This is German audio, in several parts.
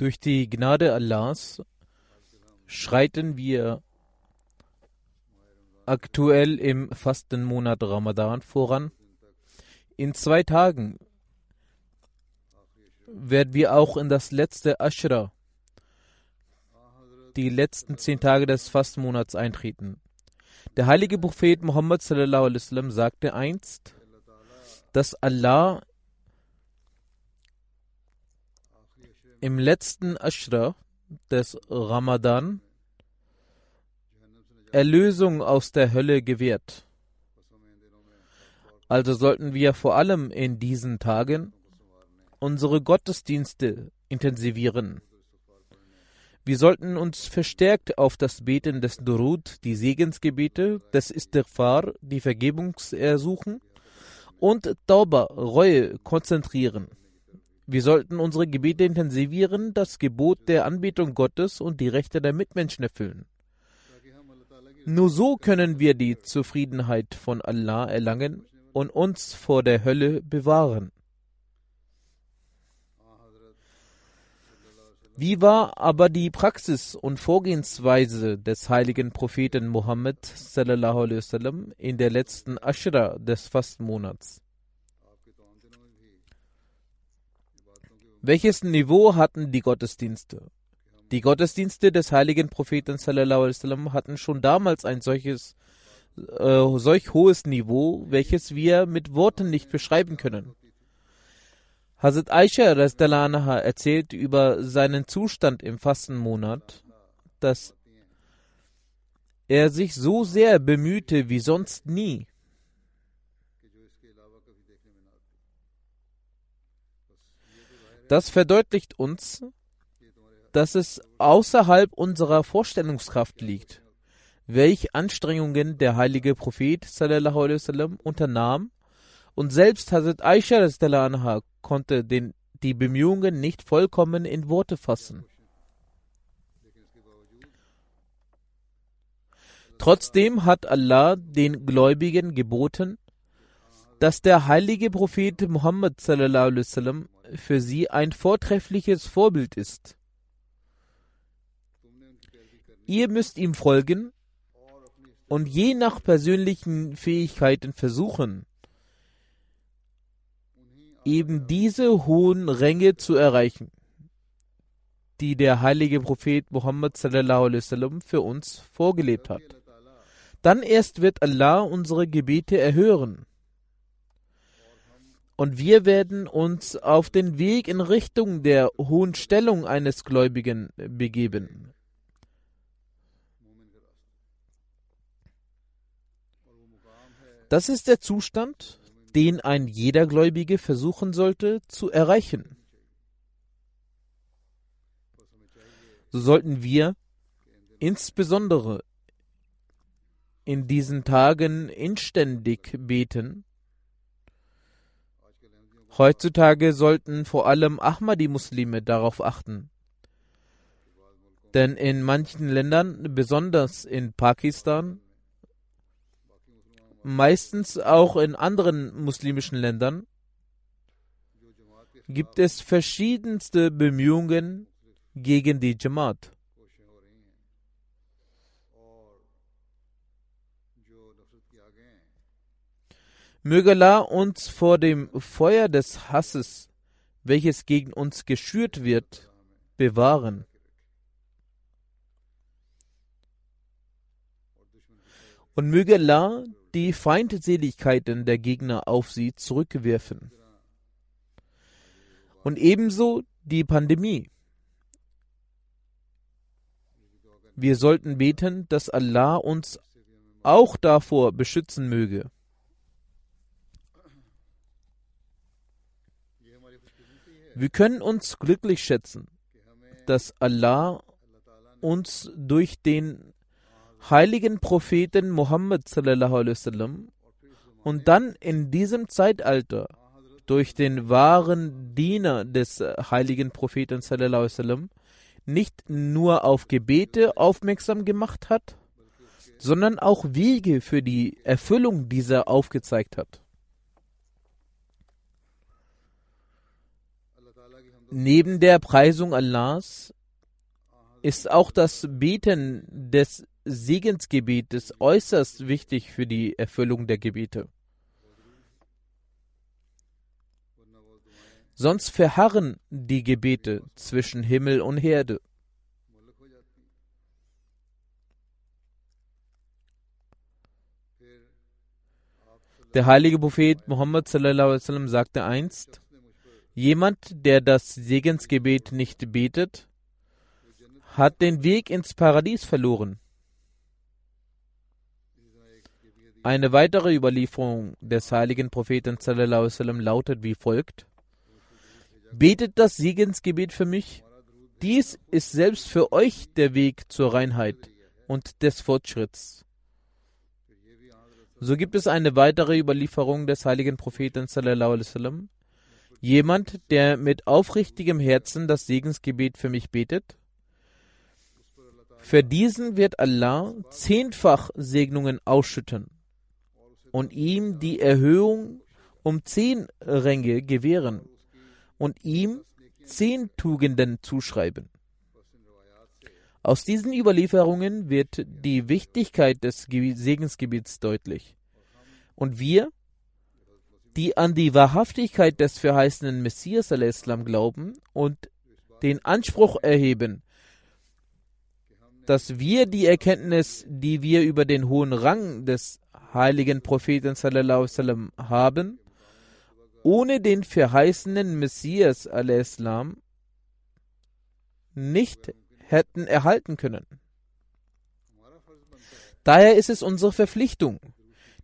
Durch die Gnade Allahs schreiten wir aktuell im Fastenmonat Ramadan voran. In zwei Tagen werden wir auch in das letzte Ashra, die letzten zehn Tage des Fastenmonats eintreten. Der heilige Prophet Muhammad wasallam sagte einst, dass Allah im letzten Ashra des Ramadan Erlösung aus der Hölle gewährt. Also sollten wir vor allem in diesen Tagen unsere Gottesdienste intensivieren. Wir sollten uns verstärkt auf das Beten des Durud, die Segensgebete, des Istighfar, die Vergebungsersuchen und Tauba, Reue konzentrieren. Wir sollten unsere Gebete intensivieren, das Gebot der Anbetung Gottes und die Rechte der Mitmenschen erfüllen. Nur so können wir die Zufriedenheit von Allah erlangen und uns vor der Hölle bewahren. Wie war aber die Praxis und Vorgehensweise des heiligen Propheten wasallam in der letzten Ashra des Fastenmonats? Welches Niveau hatten die Gottesdienste? Die Gottesdienste des heiligen Propheten wasallam hatten schon damals ein solches äh, solch hohes Niveau, welches wir mit Worten nicht beschreiben können. Hazrat Aisha anha erzählt über seinen Zustand im Fastenmonat, dass er sich so sehr bemühte wie sonst nie. Das verdeutlicht uns, dass es außerhalb unserer Vorstellungskraft liegt, welche Anstrengungen der heilige Prophet wasallam unternahm, und selbst Hazrat Aisha anha konnte den, die Bemühungen nicht vollkommen in Worte fassen. Trotzdem hat Allah den Gläubigen geboten, dass der heilige Prophet Muhammad sallallahu alaihi wasallam für sie ein vortreffliches Vorbild ist. Ihr müsst ihm folgen und je nach persönlichen Fähigkeiten versuchen, eben diese hohen Ränge zu erreichen, die der heilige Prophet Muhammad für uns vorgelebt hat. Dann erst wird Allah unsere Gebete erhören. Und wir werden uns auf den Weg in Richtung der hohen Stellung eines Gläubigen begeben. Das ist der Zustand, den ein jeder Gläubige versuchen sollte zu erreichen. So sollten wir insbesondere in diesen Tagen inständig beten. Heutzutage sollten vor allem Ahmadi-Muslime darauf achten, Denn in manchen Ländern, besonders in Pakistan, meistens auch in anderen muslimischen Ländern, gibt es verschiedenste Bemühungen gegen die Jamaat. Möge Allah uns vor dem Feuer des Hasses, welches gegen uns geschürt wird, bewahren. Und möge Allah die Feindseligkeiten der Gegner auf sie zurückwerfen. Und ebenso die Pandemie. Wir sollten beten, dass Allah uns auch davor beschützen möge. Wir können uns glücklich schätzen, dass Allah uns durch den heiligen Propheten Muhammad sallam, und dann in diesem Zeitalter durch den wahren Diener des heiligen Propheten sallam, nicht nur auf Gebete aufmerksam gemacht hat, sondern auch Wege für die Erfüllung dieser aufgezeigt hat. Neben der Preisung Allahs ist auch das Beten des Segensgebetes äußerst wichtig für die Erfüllung der Gebete. Sonst verharren die Gebete zwischen Himmel und Herde. Der heilige Prophet Muhammad sallam, sagte einst, Jemand, der das Segensgebet nicht betet, hat den Weg ins Paradies verloren. Eine weitere Überlieferung des heiligen Propheten sallam, lautet wie folgt: Betet das Segensgebet für mich. Dies ist selbst für euch der Weg zur Reinheit und des Fortschritts. So gibt es eine weitere Überlieferung des heiligen Propheten sallam, Jemand, der mit aufrichtigem Herzen das Segensgebet für mich betet, für diesen wird Allah zehnfach Segnungen ausschütten und ihm die Erhöhung um zehn Ränge gewähren und ihm zehn Tugenden zuschreiben. Aus diesen Überlieferungen wird die Wichtigkeit des Ge- Segensgebets deutlich. Und wir, die an die Wahrhaftigkeit des verheißenen Messias al-Islam glauben und den Anspruch erheben, dass wir die Erkenntnis, die wir über den hohen Rang des heiligen Propheten wasallam haben, ohne den verheißenen Messias al-Islam nicht hätten erhalten können. Daher ist es unsere Verpflichtung,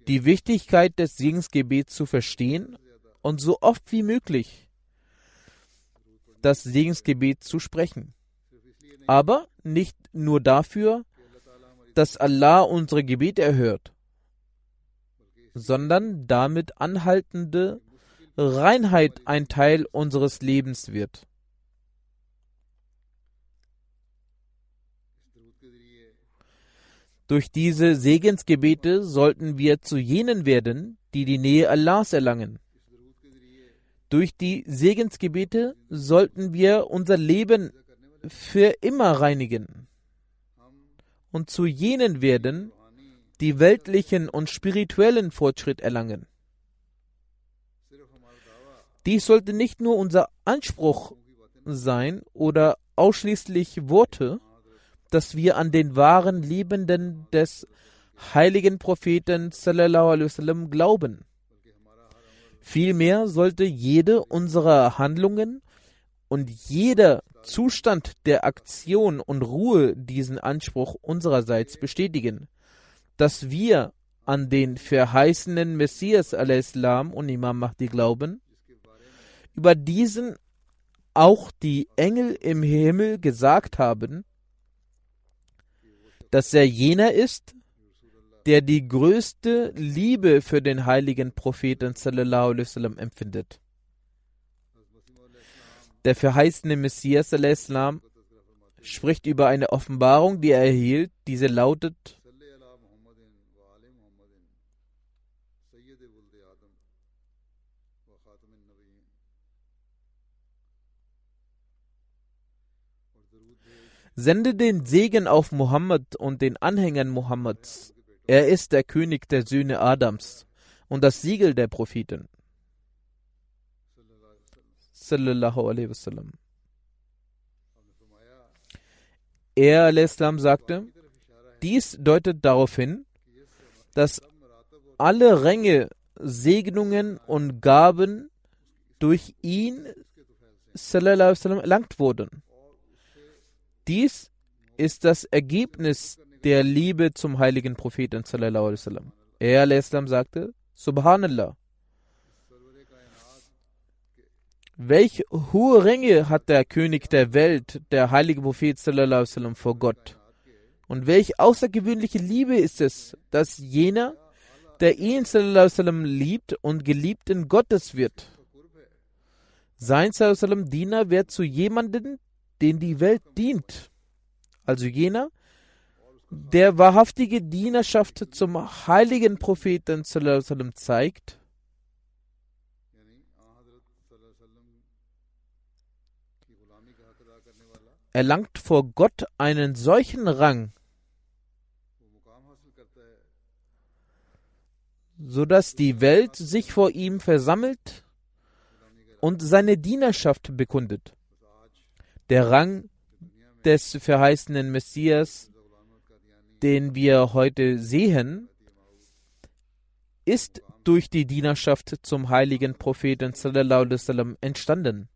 die Wichtigkeit des Segensgebets zu verstehen und so oft wie möglich das Segensgebet zu sprechen. Aber nicht nur dafür, dass Allah unsere Gebete erhört, sondern damit anhaltende Reinheit ein Teil unseres Lebens wird. Durch diese Segensgebete sollten wir zu jenen werden, die die Nähe Allahs erlangen. Durch die Segensgebete sollten wir unser Leben für immer reinigen und zu jenen werden, die weltlichen und spirituellen Fortschritt erlangen. Dies sollte nicht nur unser Anspruch sein oder ausschließlich Worte, dass wir an den wahren Liebenden des heiligen Propheten wasallam glauben. Vielmehr sollte jede unserer Handlungen und jeder Zustand der Aktion und Ruhe diesen Anspruch unsererseits bestätigen, dass wir an den verheißenen Messias al-Islam und Imam Mahdi glauben, über diesen auch die Engel im Himmel gesagt haben, dass er jener ist, der die größte Liebe für den heiligen Propheten wasallam empfindet. Der verheißene Messias al-Islam spricht über eine Offenbarung, die er erhielt. Diese lautet, Sende den Segen auf Mohammed und den Anhängern Mohammeds. Er ist der König der Söhne Adams und das Siegel der Propheten. Er -Islam, sagte, dies deutet darauf hin, dass alle Ränge, Segnungen und Gaben durch ihn sallam, erlangt wurden. Dies ist das Ergebnis der Liebe zum heiligen Propheten. Er sagte, Subhanallah. Welch hohe Ränge hat der König der Welt, der heilige Prophet vor Gott? Und welch außergewöhnliche Liebe ist es, dass jener, der ihn liebt und geliebt in Gottes wird? Sein Diener wird zu jemandem, den die Welt dient, also jener, der wahrhaftige Dienerschaft zum heiligen Propheten zeigt, erlangt vor Gott einen solchen Rang, sodass die Welt sich vor ihm versammelt und seine Dienerschaft bekundet. Der Rang des verheißenen Messias, den wir heute sehen, ist durch die Dienerschaft zum heiligen Propheten sallam, entstanden.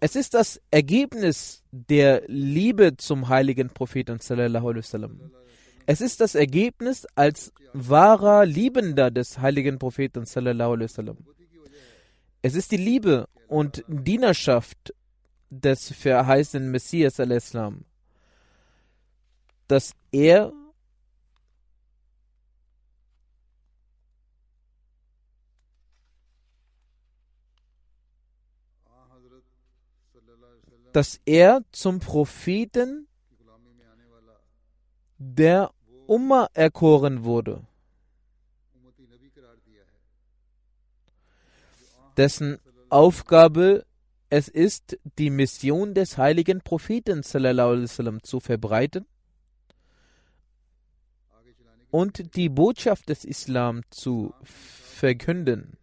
Es ist das Ergebnis der Liebe zum heiligen Propheten. Es ist das Ergebnis als wahrer Liebender des heiligen Propheten. Es ist die Liebe und Dienerschaft des verheißenen Messias al-Islam, dass er dass er zum Propheten der Umma erkoren wurde. dessen Aufgabe es ist, die Mission des heiligen Propheten sallam, zu verbreiten und die Botschaft des Islam zu verkünden.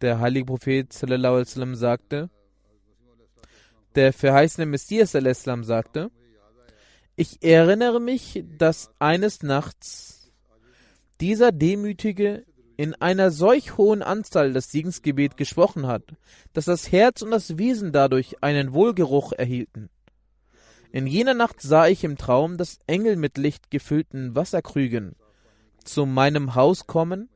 Der heilige Prophet sallam, sagte, der verheißene Messias sallam, sagte, ich erinnere mich, dass eines Nachts dieser Demütige in einer solch hohen Anzahl das Segensgebet gesprochen hat, dass das Herz und das Wesen dadurch einen Wohlgeruch erhielten. In jener Nacht sah ich im Traum, dass Engel mit Licht gefüllten Wasserkrügen zu meinem Haus kommen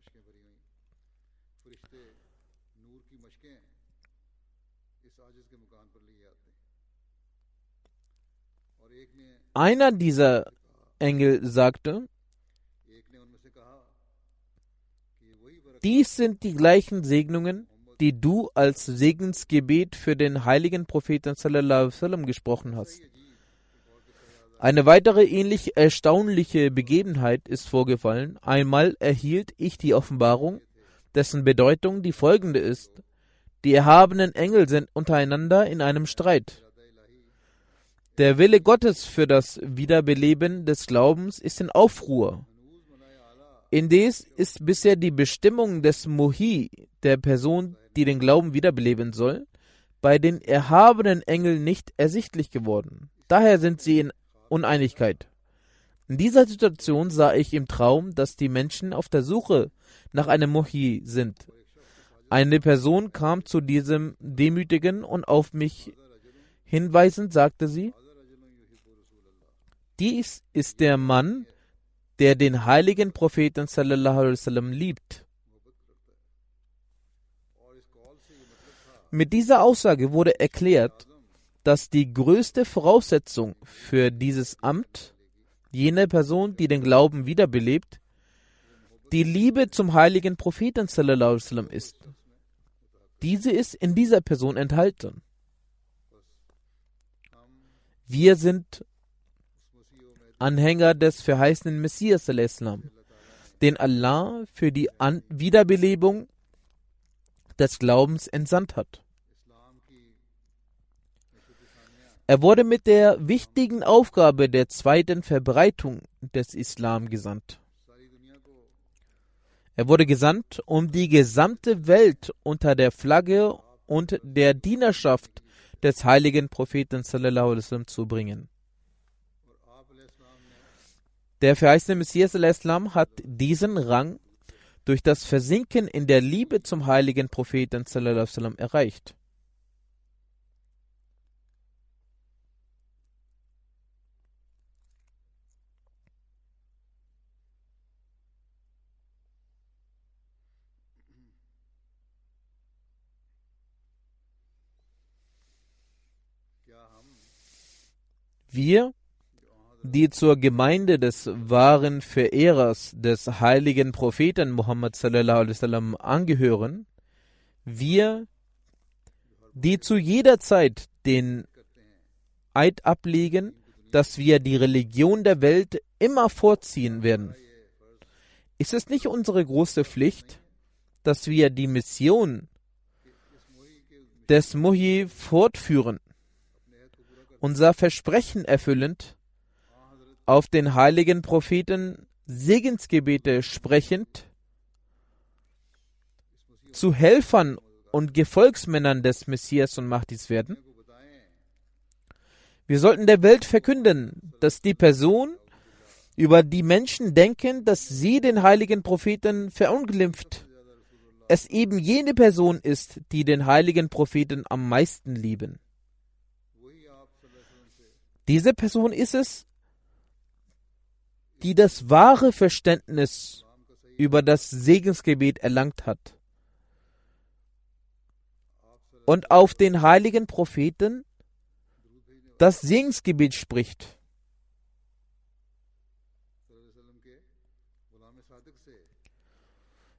Einer dieser Engel sagte, dies sind die gleichen Segnungen, die du als Segensgebet für den heiligen Propheten sallam, gesprochen hast. Eine weitere ähnlich erstaunliche Begebenheit ist vorgefallen. Einmal erhielt ich die Offenbarung, dessen Bedeutung die folgende ist. Die erhabenen Engel sind untereinander in einem Streit. Der Wille Gottes für das Wiederbeleben des Glaubens ist in Aufruhr. Indes ist bisher die Bestimmung des Mohi, der Person, die den Glauben wiederbeleben soll, bei den erhabenen Engeln nicht ersichtlich geworden. Daher sind sie in Uneinigkeit. In dieser Situation sah ich im Traum, dass die Menschen auf der Suche nach einem Mohi sind. Eine Person kam zu diesem Demütigen und auf mich hinweisend sagte sie, dies ist der Mann, der den heiligen Propheten wasallam liebt. Mit dieser Aussage wurde erklärt, dass die größte Voraussetzung für dieses Amt jene Person, die den Glauben wiederbelebt, die Liebe zum heiligen Propheten wasallam ist. Diese ist in dieser Person enthalten. Wir sind Anhänger des verheißenen Messias, den Allah für die An Wiederbelebung des Glaubens entsandt hat. Er wurde mit der wichtigen Aufgabe der zweiten Verbreitung des Islam gesandt. Er wurde gesandt, um die gesamte Welt unter der Flagge und der Dienerschaft des heiligen Propheten zu bringen. Der verheißene Messias al-Islam hat diesen Rang durch das Versinken in der Liebe zum heiligen Propheten wasallam erreicht. Wir, die zur Gemeinde des wahren Verehrers des heiligen Propheten Muhammad sallallahu alaihi wasallam angehören, wir, die zu jeder Zeit den Eid ablegen, dass wir die Religion der Welt immer vorziehen werden. Ist es nicht unsere große Pflicht, dass wir die Mission des Muhi fortführen, unser Versprechen erfüllend, auf den heiligen Propheten Segensgebete sprechend, zu Helfern und Gefolgsmännern des Messias und Mahdis werden? Wir sollten der Welt verkünden, dass die Person, über die Menschen denken, dass sie den heiligen Propheten verunglimpft, es eben jene Person ist, die den heiligen Propheten am meisten lieben. Diese Person ist es, die das wahre Verständnis über das Segensgebet erlangt hat und auf den heiligen Propheten das Segensgebet spricht.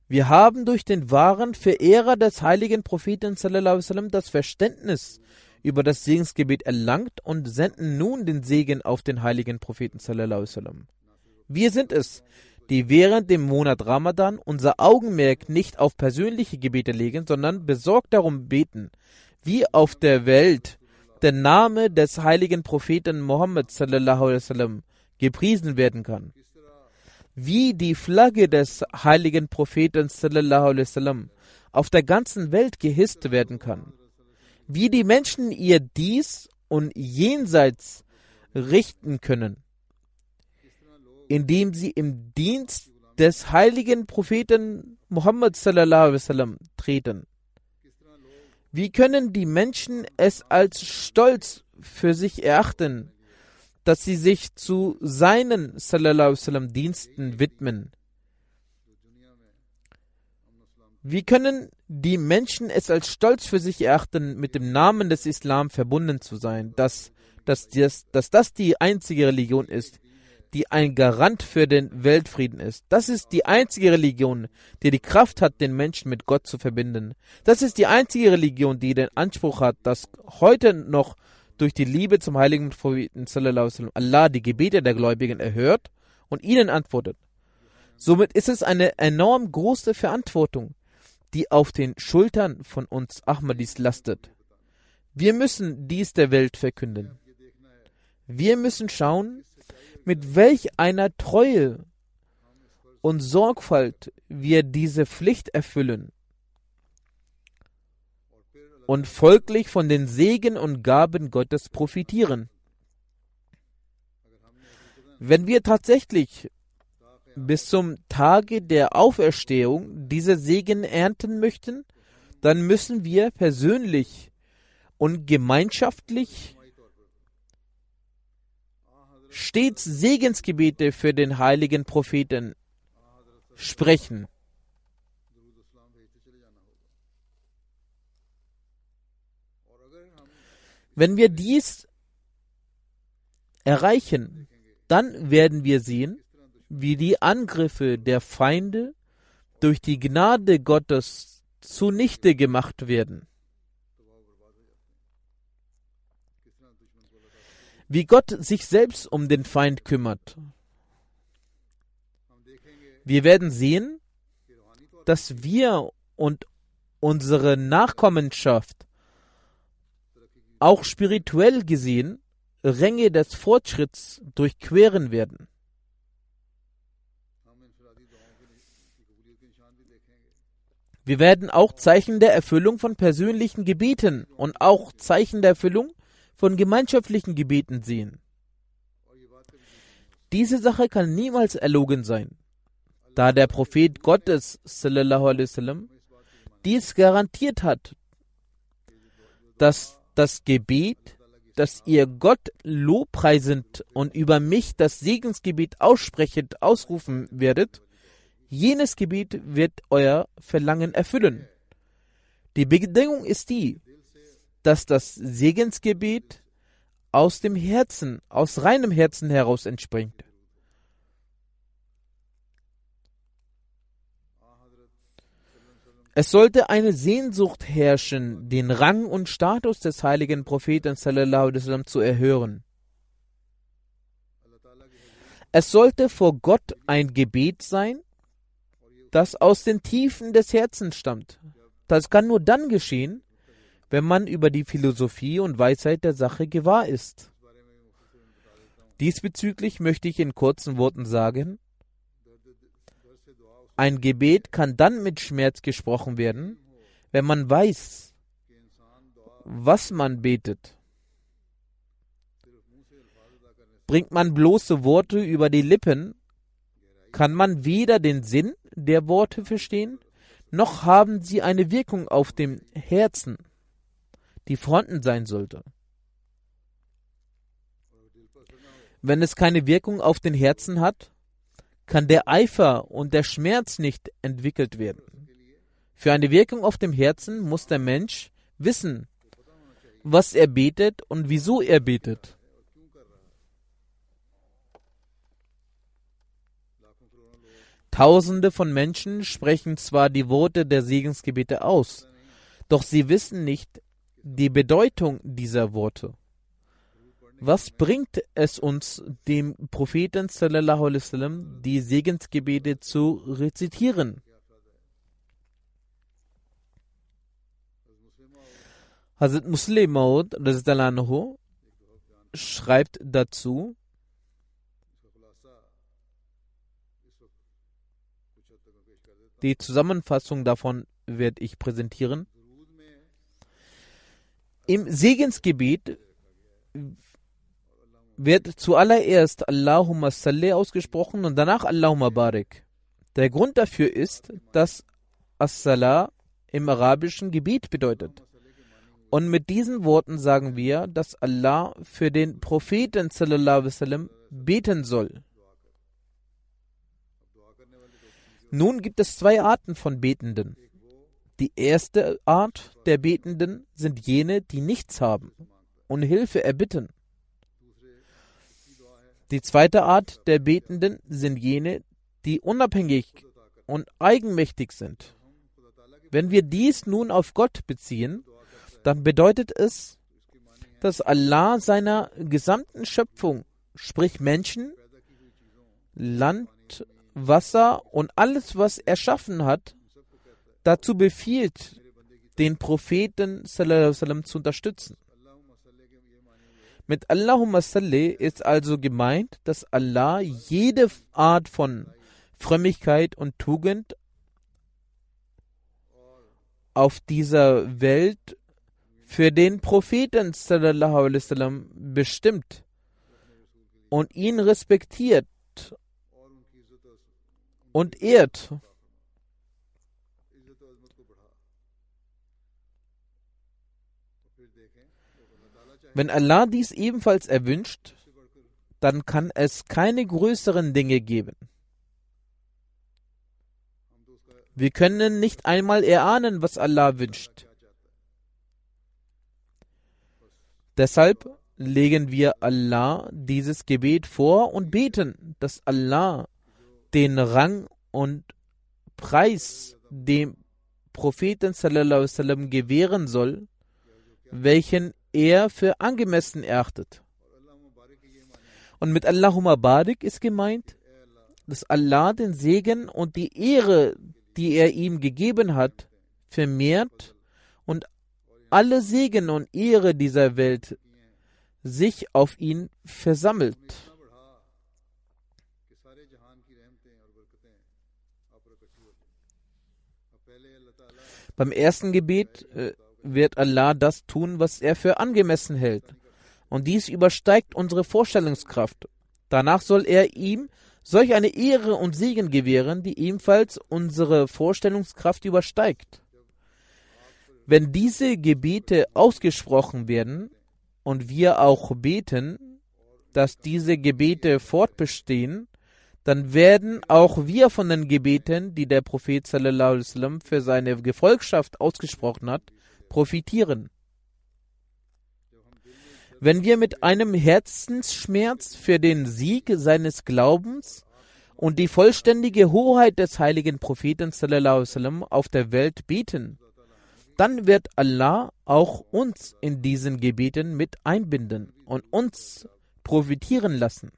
Wir haben durch den wahren Verehrer des heiligen Propheten das Verständnis über das Segensgebet erlangt und senden nun den Segen auf den heiligen Propheten. Wir sind es, die während dem Monat Ramadan unser Augenmerk nicht auf persönliche Gebete legen, sondern besorgt darum beten, wie auf der Welt der Name des heiligen Propheten Mohammed sallam, gepriesen werden kann. Wie die Flagge des heiligen Propheten sallam, auf der ganzen Welt gehisst werden kann, wie die Menschen ihr dies und jenseits richten können, indem sie im Dienst des heiligen Propheten Muhammad sallam, treten. Wie können die Menschen es als Stolz für sich erachten, dass sie sich zu seinen sallam, Diensten widmen. Wie können die Menschen es als Stolz für sich erachten, mit dem Namen des Islam verbunden zu sein, dass, dass, dass, dass das die einzige Religion ist, die ein Garant für den Weltfrieden ist. Das ist die einzige Religion, die die Kraft hat, den Menschen mit Gott zu verbinden. Das ist die einzige Religion, die den Anspruch hat, dass heute noch durch die Liebe zum heiligen Propheten Allah die Gebete der Gläubigen erhört und ihnen antwortet. Somit ist es eine enorm große Verantwortung, die auf den Schultern von uns Ahmadis lastet. Wir müssen dies der Welt verkünden. Wir müssen schauen, mit welch einer Treue und Sorgfalt wir diese Pflicht erfüllen und folglich von den Segen und Gaben Gottes profitieren. Wenn wir tatsächlich bis zum Tage der Auferstehung diese Segen ernten möchten, dann müssen wir persönlich und gemeinschaftlich stets Segensgebete für den heiligen Propheten sprechen. Wenn wir dies erreichen, dann werden wir sehen, wie die Angriffe der Feinde durch die Gnade Gottes zunichte gemacht werden. Wie Gott sich selbst um den Feind kümmert. Wir werden sehen, dass wir und unsere Nachkommenschaft auch spirituell gesehen Ränge des Fortschritts durchqueren werden. Wir werden auch Zeichen der Erfüllung von persönlichen Gebeten und auch Zeichen der Erfüllung von gemeinschaftlichen Gebeten sehen. Diese Sache kann niemals erlogen sein, da der Prophet Gottes sallam, dies garantiert hat, dass das Gebet, das ihr Gott lobpreisend und über mich das Segensgebet aussprechend ausrufen werdet, jenes Gebet wird euer Verlangen erfüllen. Die Bedingung ist die, dass das Segensgebet aus dem Herzen, aus reinem Herzen heraus entspringt. Es sollte eine Sehnsucht herrschen, den Rang und Status des heiligen Propheten zu erhören. Es sollte vor Gott ein Gebet sein, das aus den Tiefen des Herzens stammt. Das kann nur dann geschehen, wenn man über die Philosophie und Weisheit der Sache gewahr ist. Diesbezüglich möchte ich in kurzen Worten sagen, ein Gebet kann dann mit Schmerz gesprochen werden, wenn man weiß, was man betet. Bringt man bloße Worte über die Lippen, kann man weder den Sinn der Worte verstehen, noch haben sie eine Wirkung auf dem Herzen, die vorhanden sein sollte. Wenn es keine Wirkung auf den Herzen hat, kann der Eifer und der Schmerz nicht entwickelt werden. Für eine Wirkung auf dem Herzen muss der Mensch wissen, was er betet und wieso er betet. Tausende von Menschen sprechen zwar die Worte der Segensgebete aus, doch sie wissen nicht die Bedeutung dieser Worte. Was bringt es uns, dem Propheten wasallam die Segensgebete zu rezitieren? Hazrat Muslim Maud schreibt dazu, Die Zusammenfassung davon werde ich präsentieren. Im Segensgebet wird zuallererst Allahumma salli ausgesprochen und danach Allahumma barik. Der Grund dafür ist, dass As-Salah im arabischen Gebet bedeutet. Und mit diesen Worten sagen wir, dass Allah für den Propheten wasallam beten soll. Nun gibt es zwei Arten von Betenden. Die erste Art der Betenden sind jene, die nichts haben und Hilfe erbitten. Die zweite Art der Betenden sind jene, die unabhängig und eigenmächtig sind. Wenn wir dies nun auf Gott beziehen, dann bedeutet es, dass Allah seiner gesamten Schöpfung, sprich Menschen, Land, Wasser und alles, was er erschaffen hat, dazu befiehlt, den Propheten sallam, zu unterstützen. Mit Allahumma salli ist also gemeint, dass Allah jede Art von Frömmigkeit und Tugend auf dieser Welt für den Propheten sallam, bestimmt und ihn respektiert und ehrt. Wenn Allah dies ebenfalls erwünscht, dann kann es keine größeren Dinge geben. Wir können nicht einmal erahnen, was Allah wünscht. Deshalb legen wir Allah dieses Gebet vor und beten, dass Allah den Rang und Preis dem Propheten wasallam gewähren soll, welchen er für angemessen erachtet. Und mit Allahumma Barik ist gemeint, dass Allah den Segen und die Ehre, die er ihm gegeben hat, vermehrt und alle Segen und Ehre dieser Welt sich auf ihn versammelt. Beim ersten Gebet äh, wird Allah das tun, was er für angemessen hält. Und dies übersteigt unsere Vorstellungskraft. Danach soll er ihm solch eine Ehre und Segen gewähren, die ebenfalls unsere Vorstellungskraft übersteigt. Wenn diese Gebete ausgesprochen werden und wir auch beten, dass diese Gebete fortbestehen, dann werden auch wir von den Gebeten, die der Prophet für seine Gefolgschaft ausgesprochen hat, profitieren. Wenn wir mit einem Herzensschmerz für den Sieg seines Glaubens und die vollständige Hoheit des heiligen Propheten wasallam auf der Welt beten, dann wird Allah auch uns in diesen Gebeten mit einbinden und uns profitieren lassen.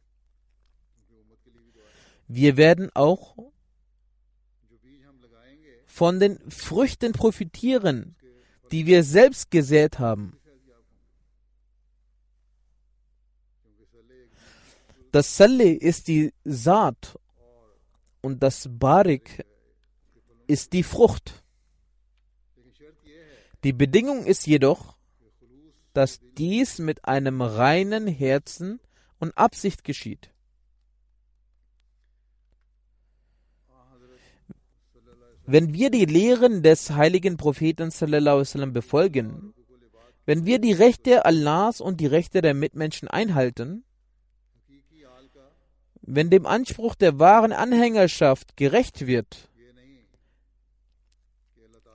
Wir werden auch von den Früchten profitieren, die wir selbst gesät haben. Das Salli ist die Saat und das Barik ist die Frucht. Die Bedingung ist jedoch, dass dies mit einem reinen Herzen und Absicht geschieht. Wenn wir die Lehren des heiligen Propheten sallam, befolgen, wenn wir die Rechte Allahs und die Rechte der Mitmenschen einhalten, wenn dem Anspruch der wahren Anhängerschaft gerecht wird,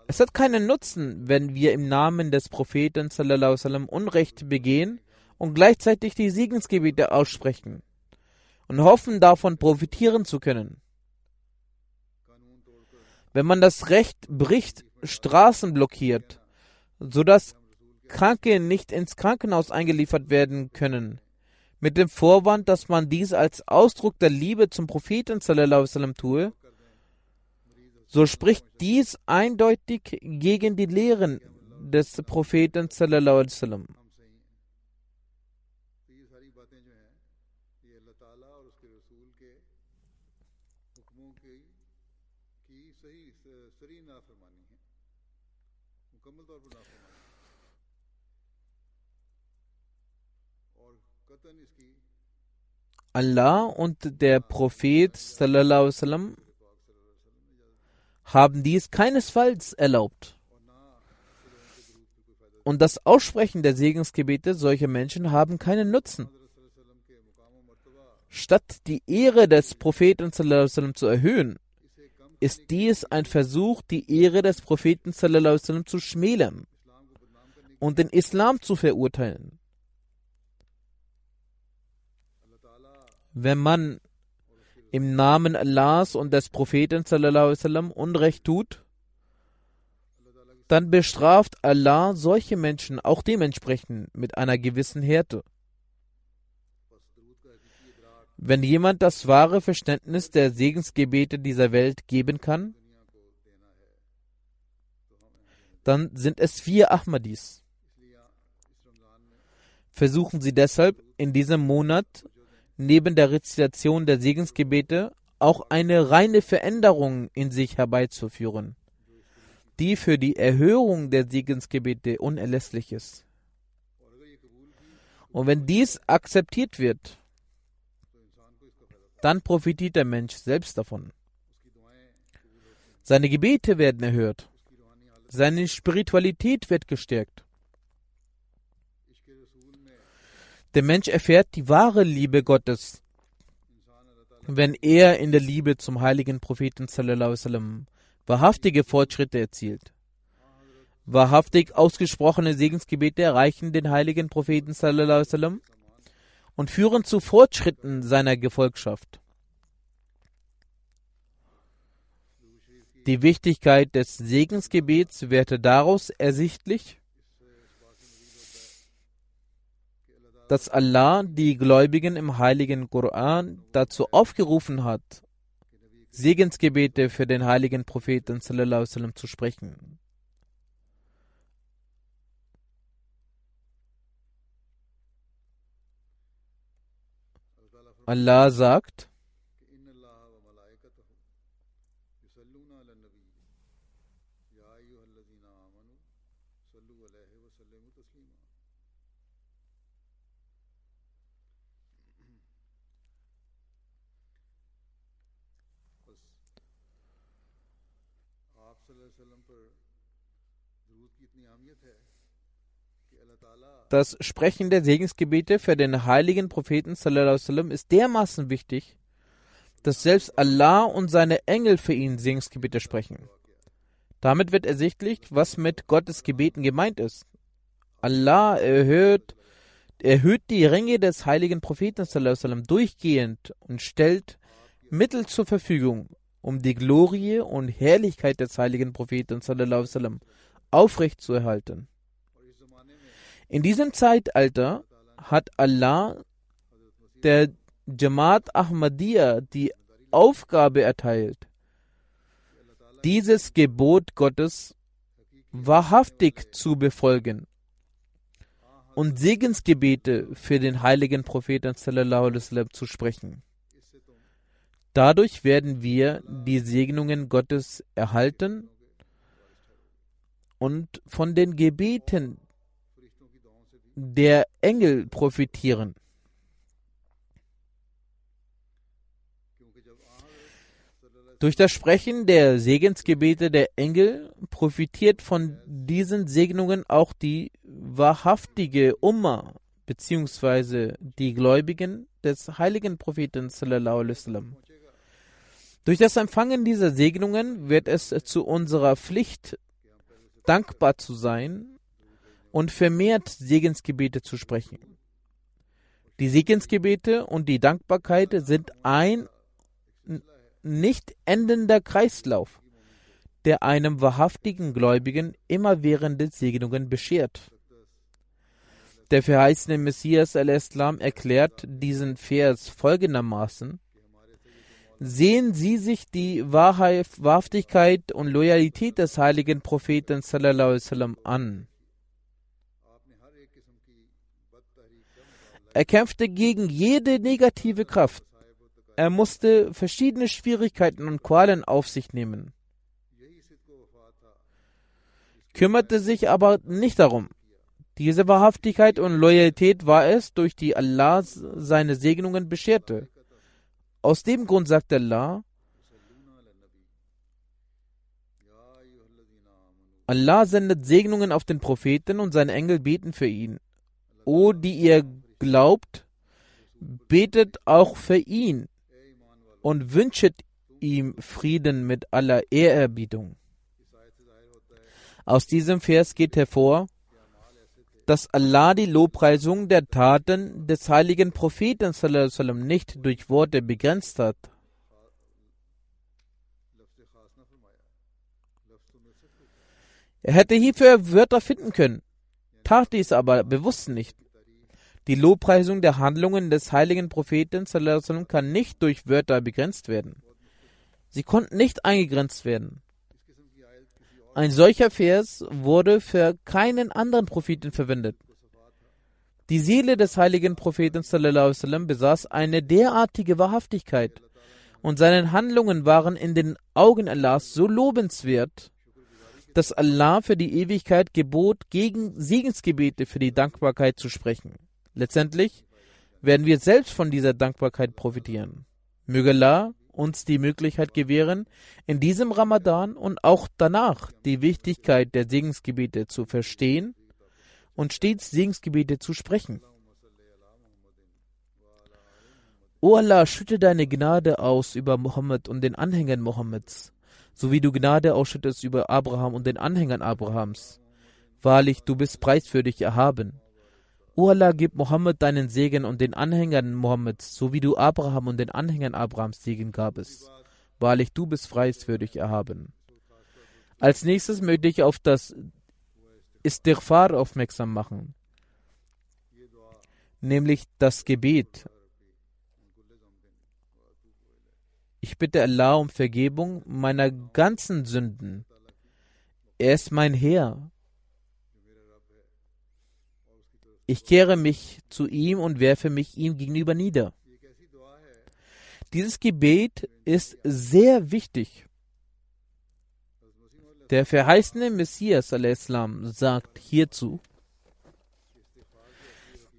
es hat keinen Nutzen, wenn wir im Namen des Propheten sallam, Unrecht begehen und gleichzeitig die Segensgebete aussprechen und hoffen davon profitieren zu können. Wenn man das Recht bricht, Straßen blockiert, sodass Kranke nicht ins Krankenhaus eingeliefert werden können, mit dem Vorwand, dass man dies als Ausdruck der Liebe zum Propheten sallam, tue, so spricht dies eindeutig gegen die Lehren des Propheten sallam. Allah und der Prophet sallam, haben dies keinesfalls erlaubt. Und das Aussprechen der Segensgebete solcher Menschen haben keinen Nutzen. Statt die Ehre des Propheten sallam, zu erhöhen, ist dies ein Versuch, die Ehre des Propheten sallam, zu schmälern und den Islam zu verurteilen. Wenn man im Namen Allahs und des Propheten sallam, Unrecht tut, dann bestraft Allah solche Menschen auch dementsprechend mit einer gewissen Härte. Wenn jemand das wahre Verständnis der Segensgebete dieser Welt geben kann, dann sind es vier Ahmadis. Versuchen Sie deshalb in diesem Monat neben der Rezitation der Segensgebete auch eine reine Veränderung in sich herbeizuführen, die für die Erhöhung der Segensgebete unerlässlich ist. Und wenn dies akzeptiert wird, dann profitiert der Mensch selbst davon. Seine Gebete werden erhört. Seine Spiritualität wird gestärkt. Der Mensch erfährt die wahre Liebe Gottes, wenn er in der Liebe zum heiligen Propheten sallam, wahrhaftige Fortschritte erzielt. Wahrhaftig ausgesprochene Segensgebete erreichen den heiligen Propheten wasallam und führen zu Fortschritten seiner Gefolgschaft. Die Wichtigkeit des Segensgebets wird daraus ersichtlich, dass Allah die Gläubigen im heiligen Koran dazu aufgerufen hat, Segensgebete für den heiligen Propheten wasallam zu sprechen. Allah sagt, das Sprechen der Segensgebete für den heiligen Propheten wasallam ist dermaßen wichtig, dass selbst Allah und seine Engel für ihn Segensgebete sprechen. Damit wird ersichtlich, was mit Gottes Gebeten gemeint ist. Allah erhöht, erhöht die Ränge des heiligen Propheten wasallam durchgehend und stellt Mittel zur Verfügung, um die Glorie und Herrlichkeit des heiligen Propheten wasallam aufrechtzuerhalten. In diesem Zeitalter hat Allah der Jamaat Ahmadiyya die Aufgabe erteilt, dieses Gebot Gottes wahrhaftig zu befolgen und Segensgebete für den heiligen Propheten zu sprechen. Dadurch werden wir die Segnungen Gottes erhalten und von den Gebeten der Engel profitieren. Durch das Sprechen der Segensgebete der Engel profitiert von diesen Segnungen auch die wahrhaftige Umma bzw. die Gläubigen des heiligen Propheten. Durch das Empfangen dieser Segnungen wird es zu unserer Pflicht, dankbar zu sein und vermehrt Segensgebete zu sprechen. Die Segensgebete und die Dankbarkeit sind ein nicht endender Kreislauf, der einem wahrhaftigen Gläubigen immerwährende Segnungen beschert. Der verheißene Messias al-Islam erklärt diesen Vers folgendermaßen: Sehen Sie sich die Wahrheit, Wahrhaftigkeit und Loyalität des heiligen Propheten an. Er kämpfte gegen jede negative Kraft. Er musste verschiedene Schwierigkeiten und Qualen auf sich nehmen, kümmerte sich aber nicht darum. Diese Wahrhaftigkeit und Loyalität war es, durch die Allah seine Segnungen bescherte. Aus dem Grund sagt Allah, Allah sendet Segnungen auf den Propheten und seine Engel beten für ihn. O, die ihr glaubt, betet auch für ihn und wünscht ihm Frieden mit aller Ehrerbietung. Aus diesem Vers geht hervor, dass Allah die Lobpreisung der Taten des heiligen Propheten nicht durch Worte begrenzt hat. Er hätte hierfür Wörter finden können, tat dies aber bewusst nicht. Die Lobpreisung der Handlungen des heiligen Propheten kann nicht durch Wörter begrenzt werden. Sie konnten nicht eingegrenzt werden. Ein solcher Vers wurde für keinen anderen Propheten verwendet. Die Seele des heiligen Propheten besaß eine derartige Wahrhaftigkeit und seine Handlungen waren in den Augen Allahs so lobenswert, dass Allah für die Ewigkeit gebot, gegen Segensgebete für die Dankbarkeit zu sprechen. Letztendlich werden wir selbst von dieser Dankbarkeit profitieren. Möge Allah uns die Möglichkeit gewähren, in diesem Ramadan und auch danach die Wichtigkeit der Segensgebete zu verstehen und stets Segensgebete zu sprechen. O Allah, schütte deine Gnade aus über Mohammed und den Anhängern Mohammeds, so wie du Gnade ausschüttest über Abraham und den Anhängern Abrahams. Wahrlich, du bist preiswürdig erhaben. O Allah, gib Mohammed deinen Segen und den Anhängern Mohammeds, so wie du Abraham und den Anhängern Abrahams Segen gabest. Wahrlich, du bist preiswürdig erhaben. Als nächstes möchte ich auf das Istighfar aufmerksam machen, nämlich das Gebet. Ich bitte Allah um Vergebung meiner ganzen Sünden. Er ist mein Herr. Ich kehre mich zu ihm und werfe mich ihm gegenüber nieder. Dieses Gebet ist sehr wichtig. Der verheißene Messias al-Islam sagt hierzu,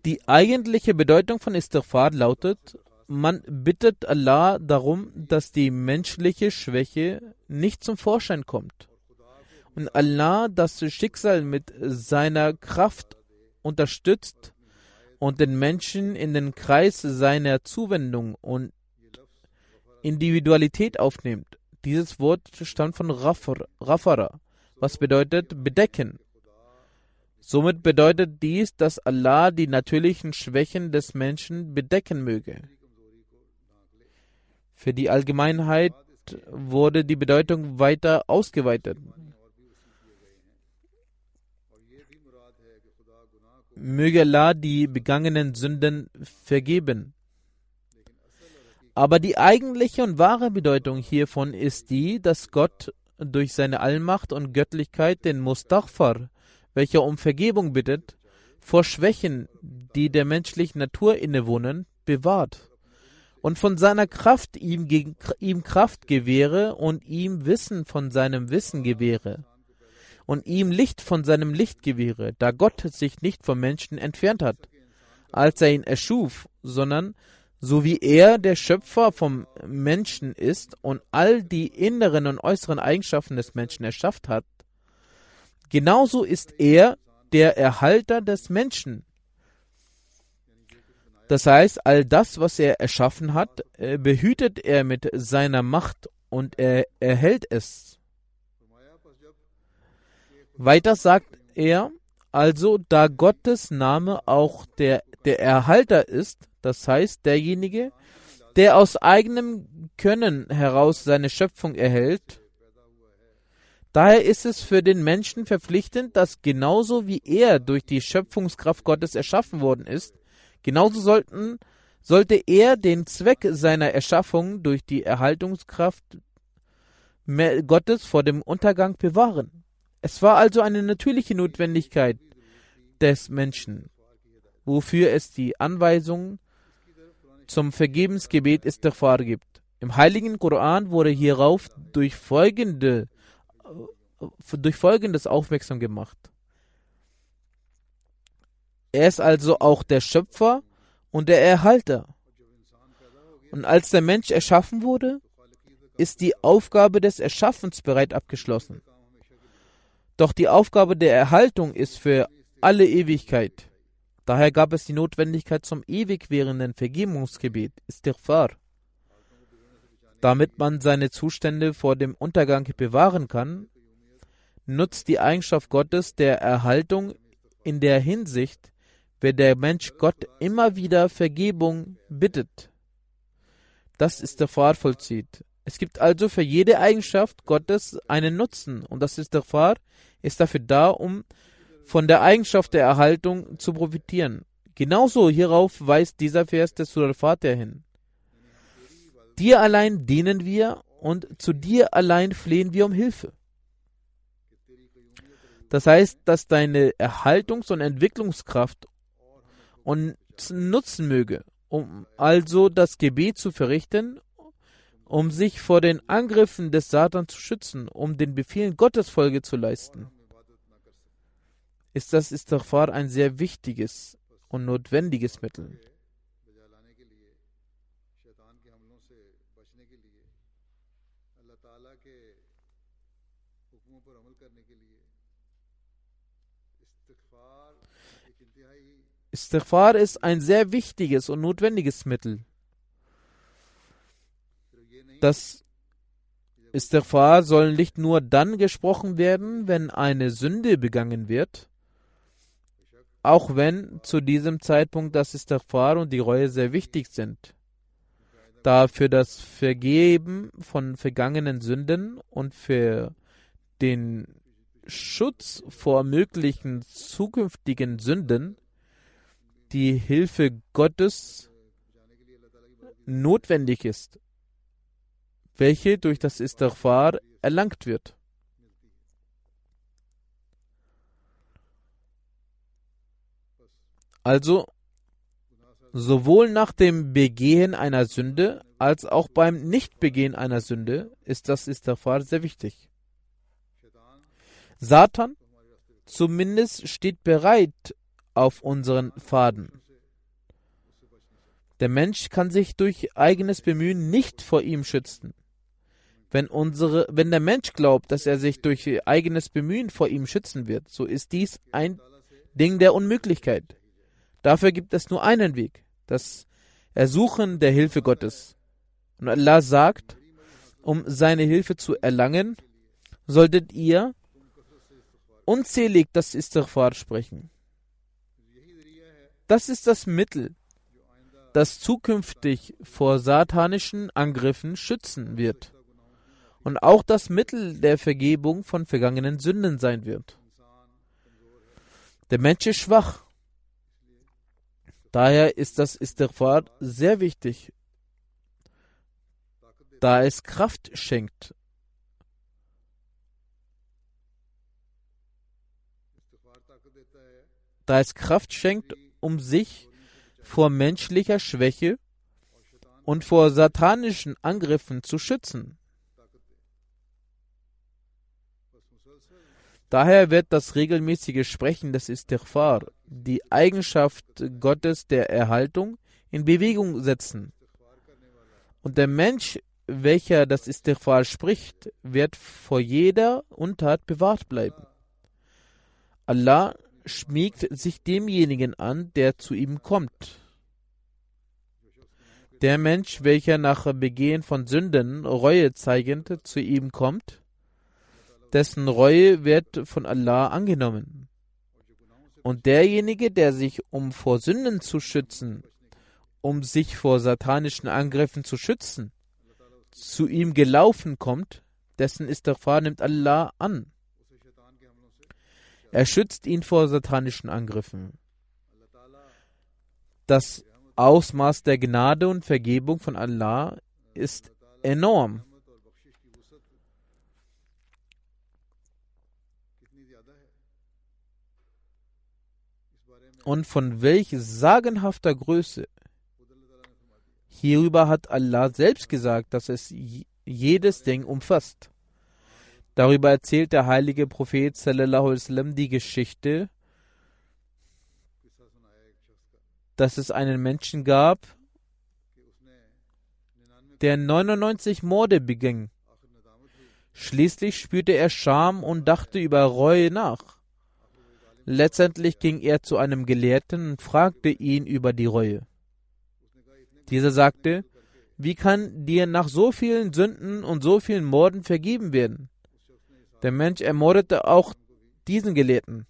die eigentliche Bedeutung von Istighfar lautet, man bittet Allah darum, dass die menschliche Schwäche nicht zum Vorschein kommt und Allah das Schicksal mit seiner Kraft unterstützt und den Menschen in den Kreis seiner Zuwendung und Individualität aufnimmt. Dieses Wort stammt von Rafara, was bedeutet bedecken. Somit bedeutet dies, dass Allah die natürlichen Schwächen des Menschen bedecken möge. Für die Allgemeinheit wurde die Bedeutung weiter ausgeweitet. Möge Allah die begangenen Sünden vergeben. Aber die eigentliche und wahre Bedeutung hiervon ist die, dass Gott durch seine Allmacht und Göttlichkeit den Mustaghfar, welcher um Vergebung bittet, vor Schwächen, die der menschlichen Natur innewohnen, bewahrt und von seiner Kraft ihm, ihm Kraft gewähre und ihm Wissen von seinem Wissen gewähre und ihm Licht von seinem Licht gewähre, da Gott sich nicht vom Menschen entfernt hat, als er ihn erschuf, sondern so wie er der Schöpfer vom Menschen ist und all die inneren und äußeren Eigenschaften des Menschen erschafft hat, genauso ist er der Erhalter des Menschen. Das heißt, all das, was er erschaffen hat, äh, behütet er mit seiner Macht und er erhält es. Weiter sagt er, also da Gottes Name auch der, der Erhalter ist, das heißt derjenige, der aus eigenem Können heraus seine Schöpfung erhält, daher ist es für den Menschen verpflichtend, dass genauso wie er durch die Schöpfungskraft Gottes erschaffen worden ist, genauso sollten, sollte er den Zweck seiner Erschaffung durch die Erhaltungskraft Gottes vor dem Untergang bewahren. Es war also eine natürliche Notwendigkeit des Menschen, wofür es die Anweisung zum Vergebensgebet Istighfar gibt. Im heiligen Koran wurde hierauf durch, folgende, durch folgendes aufmerksam gemacht. Er ist also auch der Schöpfer und der Erhalter. Und als der Mensch erschaffen wurde, ist die Aufgabe des Erschaffens bereit abgeschlossen. Doch die Aufgabe der Erhaltung ist für alle Ewigkeit. Daher gab es die Notwendigkeit zum ewig währenden Vergebungsgebet, Istighfar. Damit man seine Zustände vor dem Untergang bewahren kann, nutzt die Eigenschaft Gottes der Erhaltung in der Hinsicht, wenn der Mensch Gott immer wieder Vergebung bittet. Das ist der Fahr vollzieht. Es gibt also für jede Eigenschaft Gottes einen Nutzen und das ist der Fahr ist dafür da, um von der Eigenschaft der Erhaltung zu profitieren. Genauso hierauf weist dieser Vers des Surah Al-Fatiha hin. Dir allein dienen wir und zu dir allein flehen wir um Hilfe. Das heißt, dass deine Erhaltungs- und Entwicklungskraft uns nutzen möge, um also das Gebet zu verrichten, um sich vor den Angriffen des Satan zu schützen, um den Befehlen Gottes Folge zu leisten ist das Istighfar ein sehr wichtiges und notwendiges Mittel. Istighfar ist ein sehr wichtiges und notwendiges Mittel, das Istighfar soll nicht nur dann gesprochen werden, wenn eine Sünde begangen wird, auch wenn zu diesem Zeitpunkt das Istighfar und die Reue sehr wichtig sind, da für das Vergeben von vergangenen Sünden und für den Schutz vor möglichen zukünftigen Sünden die Hilfe Gottes notwendig ist, welche durch das Istighfar erlangt wird. Also, sowohl nach dem Begehen einer Sünde als auch beim Nichtbegehen einer Sünde ist das Istighfar sehr wichtig. Satan zumindest steht bereit auf unseren Faden. Der Mensch kann sich durch eigenes Bemühen nicht vor ihm schützen. Wenn, unsere, wenn der Mensch glaubt, dass er sich durch eigenes Bemühen vor ihm schützen wird, so ist dies ein Ding der Unmöglichkeit. Dafür gibt es nur einen Weg, das Ersuchen der Hilfe Gottes. Und Allah sagt, um seine Hilfe zu erlangen, solltet ihr unzählig das Istighfar sprechen. Das ist das Mittel, das zukünftig vor satanischen Angriffen schützen wird und auch das Mittel der Vergebung von vergangenen Sünden sein wird. Der Mensch ist schwach. Daher ist das Istighfar sehr wichtig, da es Kraft schenkt. Da es Kraft schenkt, um sich vor menschlicher Schwäche und vor satanischen Angriffen zu schützen. Daher wird das regelmäßige Sprechen des Istighfar die Eigenschaft Gottes der Erhaltung in Bewegung setzen. Und der Mensch, welcher das Istighfar spricht, wird vor jeder Untat bewahrt bleiben. Allah schmiegt sich demjenigen an, der zu ihm kommt. Der Mensch, welcher nach Begehen von Sünden Reue zeigend zu ihm kommt, dessen Reue wird von Allah angenommen. Und derjenige, der sich, um vor Sünden zu schützen, um sich vor satanischen Angriffen zu schützen, zu ihm gelaufen kommt, dessen Istighfar nimmt Allah an. Er schützt ihn vor satanischen Angriffen. Das Ausmaß der Gnade und Vergebung von Allah ist enorm. Und von welch sagenhafter Größe. Hierüber hat Allah selbst gesagt, dass es jedes Ding umfasst. Darüber erzählt der heilige Prophet sallallahu sallam, die Geschichte, dass es einen Menschen gab, der 99 Morde beging. Schließlich spürte er Scham und dachte über Reue nach. Letztendlich ging er zu einem Gelehrten und fragte ihn über die Reue. Dieser sagte, wie kann dir nach so vielen Sünden und so vielen Morden vergeben werden? Der Mensch ermordete auch diesen Gelehrten.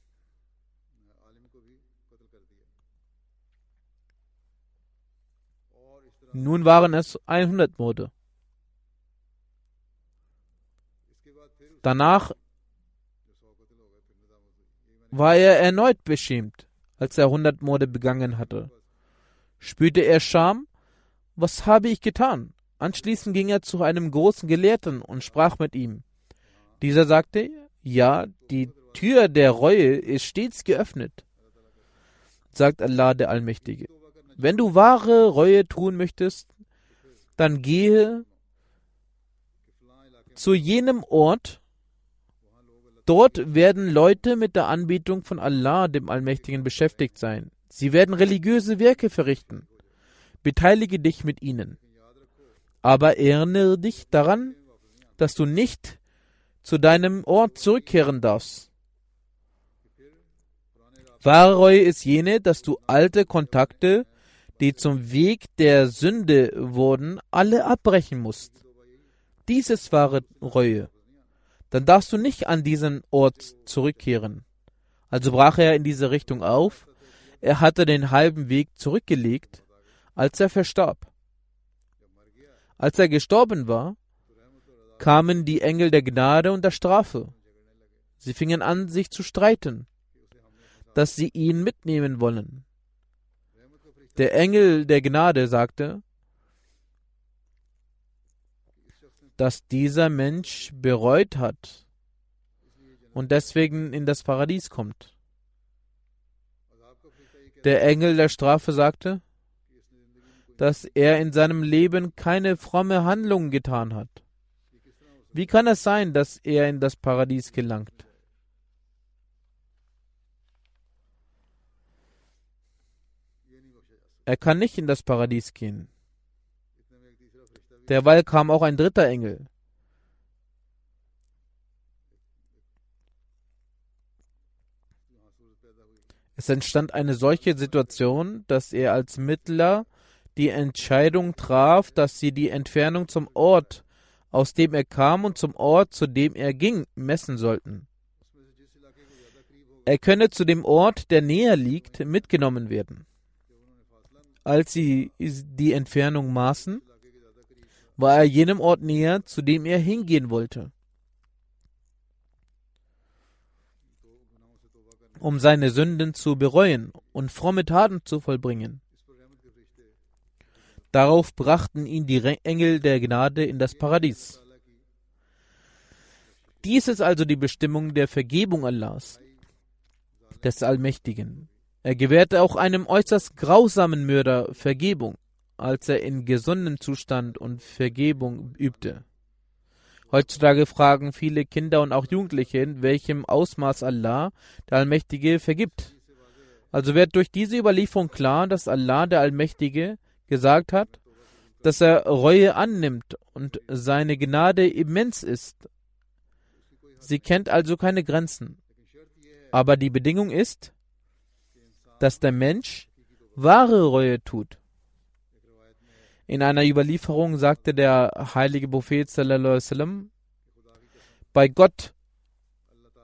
Nun waren es 100 Morde. Danach war er erneut beschämt, als er 100 Morde begangen hatte. Spürte er Scham? Was habe ich getan? Anschließend ging er zu einem großen Gelehrten und sprach mit ihm. Dieser sagte, ja, die Tür der Reue ist stets geöffnet. Sagt Allah der Allmächtige. Wenn du wahre Reue tun möchtest, dann gehe zu jenem Ort, Dort werden Leute mit der Anbetung von Allah, dem Allmächtigen, beschäftigt sein. Sie werden religiöse Werke verrichten. Beteilige dich mit ihnen. Aber erinnere dich daran, dass du nicht zu deinem Ort zurückkehren darfst. Wahre Reue ist jene, dass du alte Kontakte, die zum Weg der Sünde wurden, alle abbrechen musst. Dies ist wahre Reue. Dann darfst du nicht an diesen Ort zurückkehren. Also brach er in diese Richtung auf. Er hatte den halben Weg zurückgelegt, als er verstarb. Als er gestorben war, kamen die Engel der Gnade und der Strafe. Sie fingen an, sich zu streiten, dass sie ihn mitnehmen wollen. Der Engel der Gnade sagte, dass dieser Mensch bereut hat und deswegen in das Paradies kommt. Der Engel der Strafe sagte, dass er in seinem Leben keine fromme Handlung getan hat. Wie kann es sein, dass er in das Paradies gelangt? Er kann nicht in das Paradies gehen. Derweil kam auch ein dritter Engel. Es entstand eine solche Situation, dass er als Mittler die Entscheidung traf, dass sie die Entfernung zum Ort, aus dem er kam, und zum Ort, zu dem er ging, messen sollten. Er könne zu dem Ort, der näher liegt, mitgenommen werden. Als sie die Entfernung maßen, war er jenem Ort näher, zu dem er hingehen wollte. um seine Sünden zu bereuen und fromme Taten zu vollbringen. Darauf brachten ihn die Engel der Gnade in das Paradies. Dies ist also die Bestimmung der Vergebung Allahs, des Allmächtigen. Er gewährte auch einem äußerst grausamen Mörder Vergebung als er in gesundem Zustand und Vergebung übte. Heutzutage fragen viele Kinder und auch Jugendliche, in welchem Ausmaß Allah, der Allmächtige, vergibt. Also wird durch diese Überlieferung klar, dass Allah, der Allmächtige, gesagt hat, dass er Reue annimmt und seine Gnade immens ist. Sie kennt also keine Grenzen. Aber die Bedingung ist, dass der Mensch wahre Reue tut. In einer Überlieferung sagte der heilige Prophet sallam, bei Gott,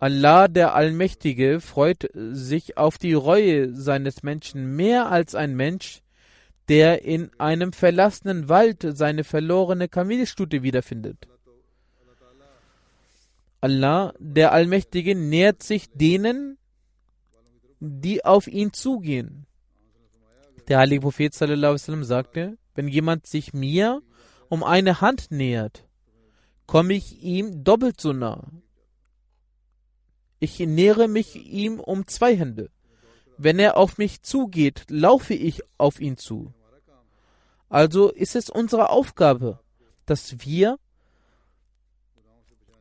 Allah der Allmächtige freut sich auf die Reue seines Menschen mehr als ein Mensch, der in einem verlassenen Wald seine verlorene Kamelstute wiederfindet. Allah, der Allmächtige, nähert sich denen, die auf ihn zugehen. Der heilige Prophet sallam, sagte, wenn jemand sich mir um eine Hand nähert, komme ich ihm doppelt so nah. Ich nähere mich ihm um zwei Hände. Wenn er auf mich zugeht, laufe ich auf ihn zu. Also ist es unsere Aufgabe, dass wir,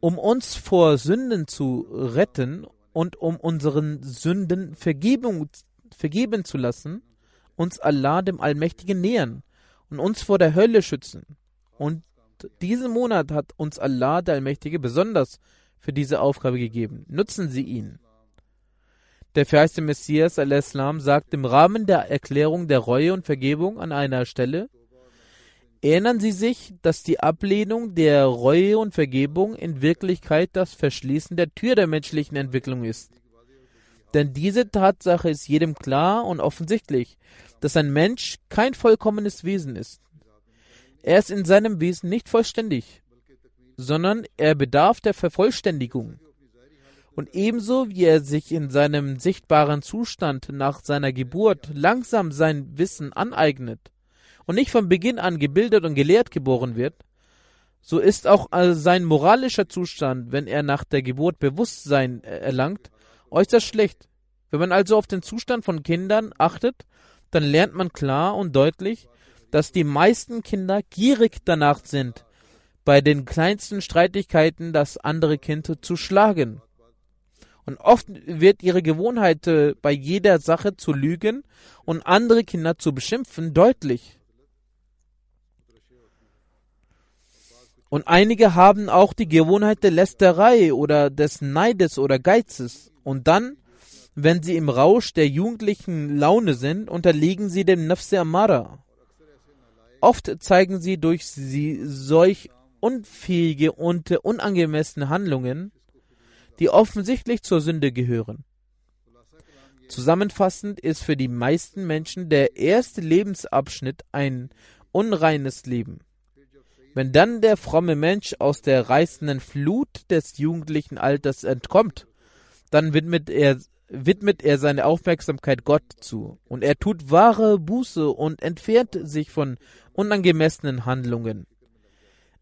um uns vor Sünden zu retten und um unseren Sünden Vergebung, vergeben zu lassen, uns Allah dem Allmächtigen nähern und uns vor der Hölle schützen. Und diesen Monat hat uns Allah, der Allmächtige, besonders für diese Aufgabe gegeben. Nutzen Sie ihn. Der verheißte Messias al-Islam sagt im Rahmen der Erklärung der Reue und Vergebung an einer Stelle, Erinnern Sie sich, dass die Ablehnung der Reue und Vergebung in Wirklichkeit das Verschließen der Tür der menschlichen Entwicklung ist. Denn diese Tatsache ist jedem klar und offensichtlich, dass ein Mensch kein vollkommenes Wesen ist. Er ist in seinem Wesen nicht vollständig, sondern er bedarf der Vervollständigung. Und ebenso wie er sich in seinem sichtbaren Zustand nach seiner Geburt langsam sein Wissen aneignet und nicht von Beginn an gebildet und gelehrt geboren wird, so ist auch sein moralischer Zustand, wenn er nach der Geburt Bewusstsein erlangt, äußerst schlecht. Wenn man also auf den Zustand von Kindern achtet, dann lernt man klar und deutlich, dass die meisten Kinder gierig danach sind, bei den kleinsten Streitigkeiten das andere Kind zu schlagen. Und oft wird ihre Gewohnheit, äh, bei jeder Sache zu lügen und andere Kinder zu beschimpfen, deutlich. Und einige haben auch die Gewohnheit der Lästerei oder des Neides oder Geizes. Und dann wenn sie im Rausch der jugendlichen Laune sind, unterliegen sie dem Nafse Amara. Oft zeigen sie durch sie solch unfähige und unangemessene Handlungen, die offensichtlich zur Sünde gehören. Zusammenfassend ist für die meisten Menschen der erste Lebensabschnitt ein unreines Leben. Wenn dann der fromme Mensch aus der reißenden Flut des jugendlichen Alters entkommt, dann widmet er, widmet er seine Aufmerksamkeit Gott zu und er tut wahre Buße und entfernt sich von unangemessenen Handlungen.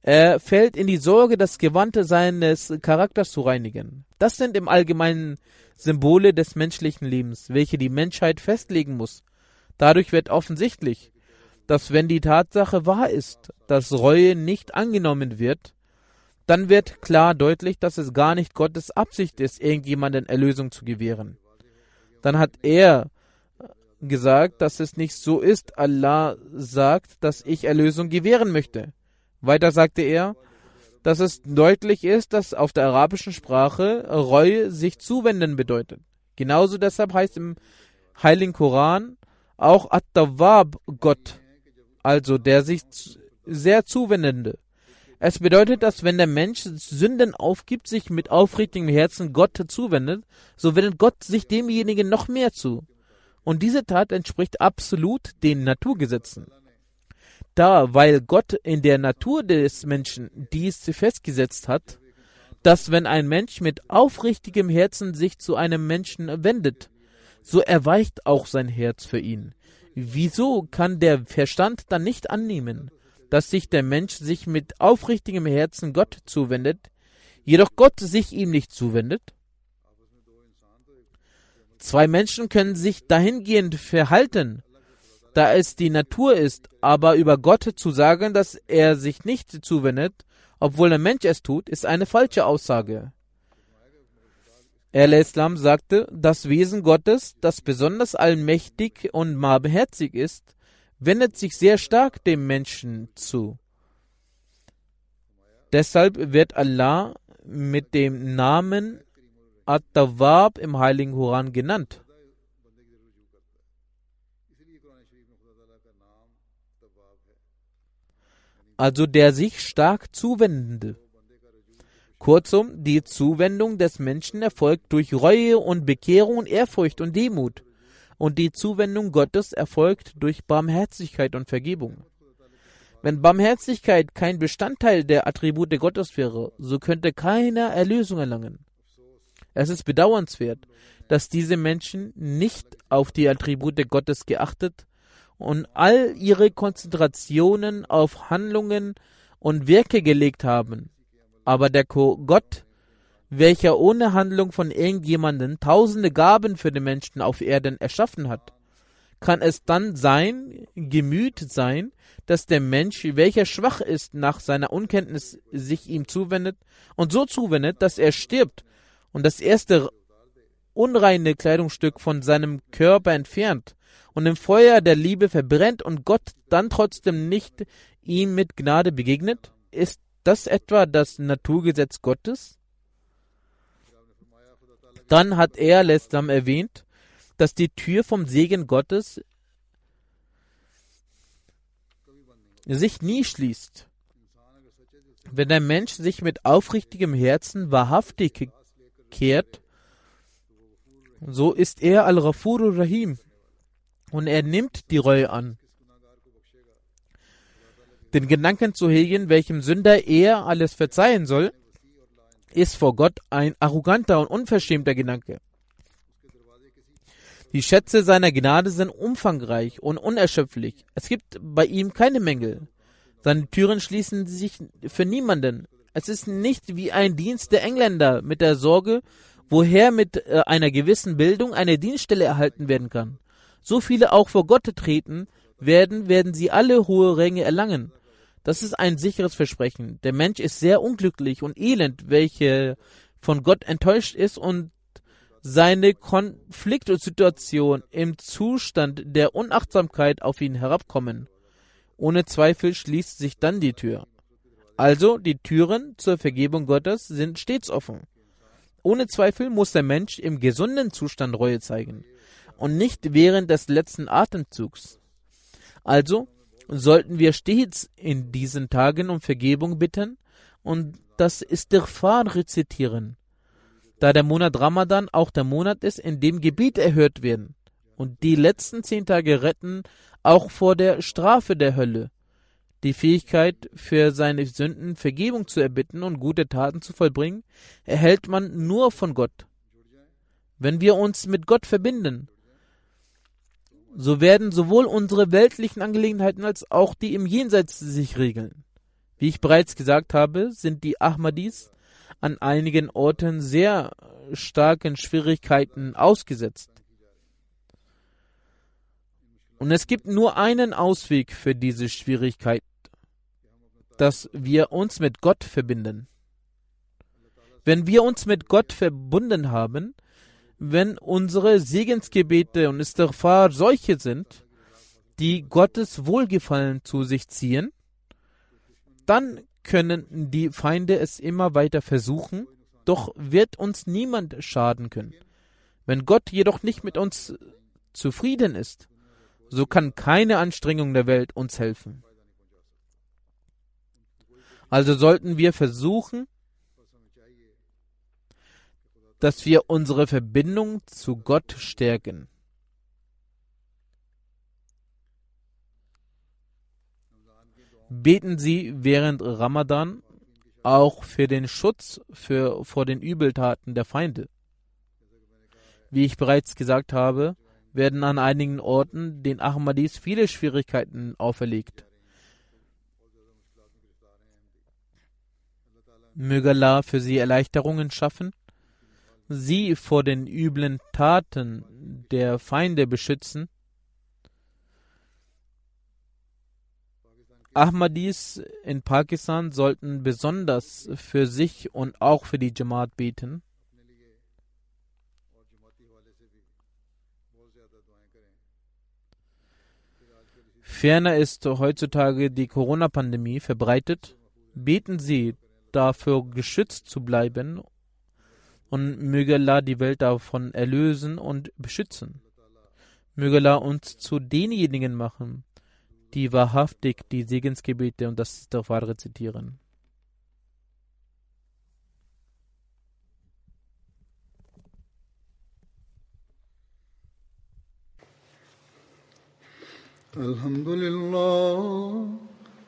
Er fällt in die Sorge, das Gewandte seines Charakters zu reinigen. Das sind im Allgemeinen Symbole des menschlichen Lebens, welche die Menschheit festlegen muss. Dadurch wird offensichtlich, dass wenn die Tatsache wahr ist, dass Reue nicht angenommen wird, dann wird klar deutlich, dass es gar nicht Gottes Absicht ist, irgendjemanden Erlösung zu gewähren. Dann hat er gesagt, dass es nicht so ist. Allah sagt, dass ich Erlösung gewähren möchte. Weiter sagte er, dass es deutlich ist, dass auf der arabischen Sprache Reue sich zuwenden bedeutet. Genauso deshalb heißt im Heiligen Koran auch At-Tawwab Gott, also der sich sehr zuwendende. Es bedeutet, dass wenn der Mensch Sünden aufgibt, sich mit aufrichtigem Herzen Gott zuwendet, so wendet Gott sich demjenigen noch mehr zu. Und diese Tat entspricht absolut den Naturgesetzen. Da, weil Gott in der Natur des Menschen dies festgesetzt hat, dass wenn ein Mensch mit aufrichtigem Herzen sich zu einem Menschen wendet, so erweicht auch sein Herz für ihn. Wieso kann der Verstand dann nicht annehmen, dass sich der Mensch sich mit aufrichtigem Herzen Gott zuwendet, jedoch Gott sich ihm nicht zuwendet? Zwei Menschen können sich dahingehend verhalten, da es die Natur ist, aber über Gott zu sagen, dass er sich nicht zuwendet, obwohl der Mensch es tut, ist eine falsche Aussage. Al-Islam sagte, das Wesen Gottes, das besonders allmächtig und barmherzig ist, wendet sich sehr stark dem Menschen zu. Deshalb wird Allah mit dem Namen At-Tawwab im Heiligen Koran genannt. Also der sich stark Zuwendende. Kurzum, die Zuwendung des Menschen erfolgt durch Reue und Bekehrung Ehrfurcht und Demut und die Zuwendung Gottes erfolgt durch Barmherzigkeit und Vergebung. Wenn Barmherzigkeit kein Bestandteil der Attribute Gottes wäre, so könnte keiner Erlösung erlangen. Es ist bedauernswert, dass diese Menschen nicht auf die Attribute Gottes geachtet und all ihre Konzentrationen auf Handlungen und Werke gelegt haben. Aber der Gott, welcher ohne Handlung von irgendjemanden tausende Gaben für den Menschen auf Erden erschaffen hat, kann es dann sein Gemüt sein, dass der Mensch, welcher schwach ist, nach seiner Unkenntnis sich ihm zuwendet und so zuwendet, dass er stirbt und das erste unreine Kleidungsstück von seinem Körper entfernt und im Feuer der Liebe verbrennt und Gott dann trotzdem nicht ihm mit Gnade begegnet? Ist das etwa das Naturgesetz Gottes? Dann hat er letztendlich erwähnt, dass die Tür vom Segen Gottes sich nie schließt. Wenn der Mensch sich mit aufrichtigem Herzen wahrhaftig kehrt, so ist er Al-Rafur Rahim und er nimmt die Reue an. Den Gedanken zu hegen, welchem Sünder er alles verzeihen soll, ist vor Gott ein arroganter und unverschämter Gedanke. Die Schätze seiner Gnade sind umfangreich und unerschöpflich. Es gibt bei ihm keine Mängel. Seine Türen schließen sich für niemanden. Es ist nicht wie ein Dienst der Engländer mit der Sorge, woher mit äh, einer gewissen Bildung eine Dienststelle erhalten werden kann. So viele auch vor Gott treten werden, werden sie alle hohe Ränge erlangen. Das ist ein sicheres Versprechen. Der Mensch ist sehr unglücklich und elend, welche von Gott enttäuscht ist und seine Konfliktsituation im Zustand der Unachtsamkeit auf ihn herabkommen. Ohne Zweifel schließt sich dann die Tür. Also die Türen zur Vergebung Gottes sind stets offen. Ohne Zweifel muss der Mensch im gesunden Zustand Reue zeigen und nicht während des letzten Atemzugs. Also sollten wir stets in diesen Tagen um Vergebung bitten, und das Istighfar rezitieren, da der Monat Ramadan auch der Monat ist, in dem Gebet erhört werden. Und die letzten zehn Tage retten auch vor der Strafe der Hölle. Die Fähigkeit, für seine Sünden Vergebung zu erbitten und gute Taten zu vollbringen, erhält man nur von Gott. Wenn wir uns mit Gott verbinden, so werden sowohl unsere weltlichen Angelegenheiten als auch die im Jenseits sich regeln. Wie ich bereits gesagt habe, sind die Ahmadis an einigen Orten sehr starken Schwierigkeiten ausgesetzt. Und es gibt nur einen Ausweg für diese Schwierigkeit, dass wir uns mit Gott verbinden. Wenn wir uns mit Gott verbunden haben, wenn unsere Segensgebete und Istighfar solche sind, die Gottes Wohlgefallen zu sich ziehen, dann können die Feinde es immer weiter versuchen, doch wird uns niemand schaden können. Wenn Gott jedoch nicht mit uns zufrieden ist, so kann keine Anstrengung der Welt uns helfen. Also sollten wir versuchen, dass wir unsere Verbindung zu Gott stärken. Beten Sie während Ramadan auch für den Schutz für, vor den Übeltaten der Feinde. Wie ich bereits gesagt habe, werden an einigen Orten den Ahmadis viele Schwierigkeiten auferlegt. Möge Allah für sie Erleichterungen schaffen, sie vor den üblen Taten der Feinde beschützen. Ahmadis in Pakistan sollten besonders für sich und auch für die Jamaat beten. Ferner ist heutzutage die Corona-Pandemie verbreitet. Beten Sie dafür geschützt zu bleiben und möge Allah die Welt davon erlösen und beschützen. Möge Allah uns zu denjenigen machen, die wahrhaftig die Segensgebete und das Istighfar rezitieren. الحمد لله